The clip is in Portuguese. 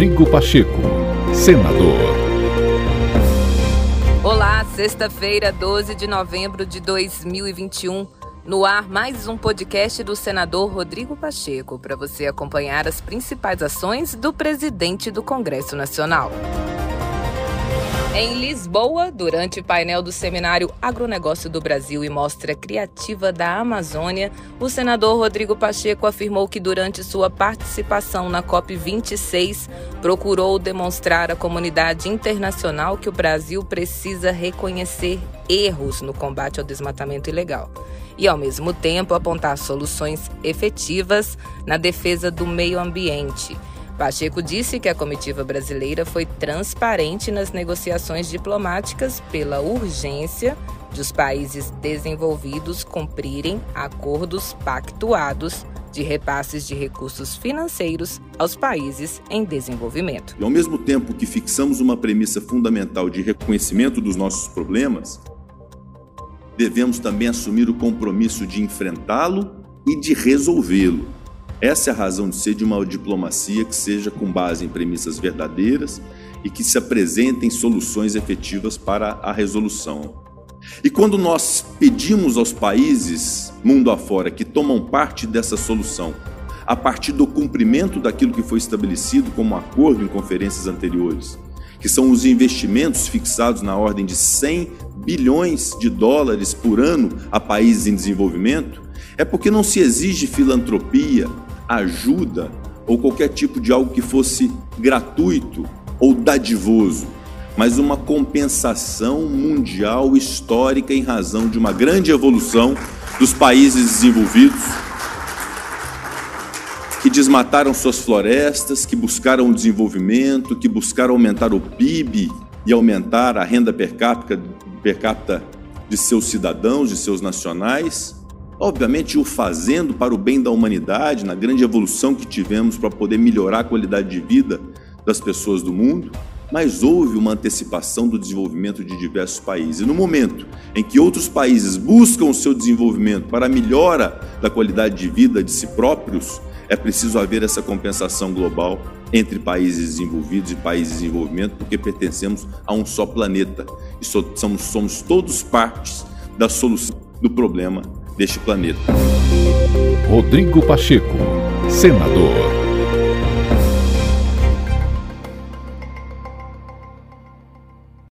Rodrigo Pacheco, senador. Olá, sexta-feira, 12 de novembro de 2021. No ar, mais um podcast do senador Rodrigo Pacheco, para você acompanhar as principais ações do presidente do Congresso Nacional. Em Lisboa, durante o painel do seminário Agronegócio do Brasil e Mostra Criativa da Amazônia, o senador Rodrigo Pacheco afirmou que durante sua participação na COP26 procurou demonstrar à comunidade internacional que o Brasil precisa reconhecer erros no combate ao desmatamento ilegal e, ao mesmo tempo, apontar soluções efetivas na defesa do meio ambiente Pacheco disse que a comitiva brasileira foi transparente nas negociações diplomáticas pela urgência de os países desenvolvidos cumprirem acordos pactuados de repasses de recursos financeiros aos países em desenvolvimento. E ao mesmo tempo que fixamos uma premissa fundamental de reconhecimento dos nossos problemas, devemos também assumir o compromisso de enfrentá-lo e de resolvê-lo. Essa é a razão de ser de uma diplomacia que seja com base em premissas verdadeiras e que se apresentem soluções efetivas para a resolução. E quando nós pedimos aos países mundo afora que tomam parte dessa solução, a partir do cumprimento daquilo que foi estabelecido como acordo em conferências anteriores, que são os investimentos fixados na ordem de 100 bilhões de dólares por ano a países em desenvolvimento, é porque não se exige filantropia, ajuda ou qualquer tipo de algo que fosse gratuito ou dadivoso, mas uma compensação mundial histórica em razão de uma grande evolução dos países desenvolvidos que desmataram suas florestas, que buscaram o desenvolvimento, que buscaram aumentar o PIB e aumentar a renda per capita, per capita de seus cidadãos, de seus nacionais obviamente o fazendo para o bem da humanidade, na grande evolução que tivemos para poder melhorar a qualidade de vida das pessoas do mundo, mas houve uma antecipação do desenvolvimento de diversos países. E no momento em que outros países buscam o seu desenvolvimento para a melhora da qualidade de vida de si próprios, é preciso haver essa compensação global entre países desenvolvidos e países em desenvolvimento, porque pertencemos a um só planeta e somos, somos todos partes da solução do problema deste planeta. Rodrigo Pacheco, senador.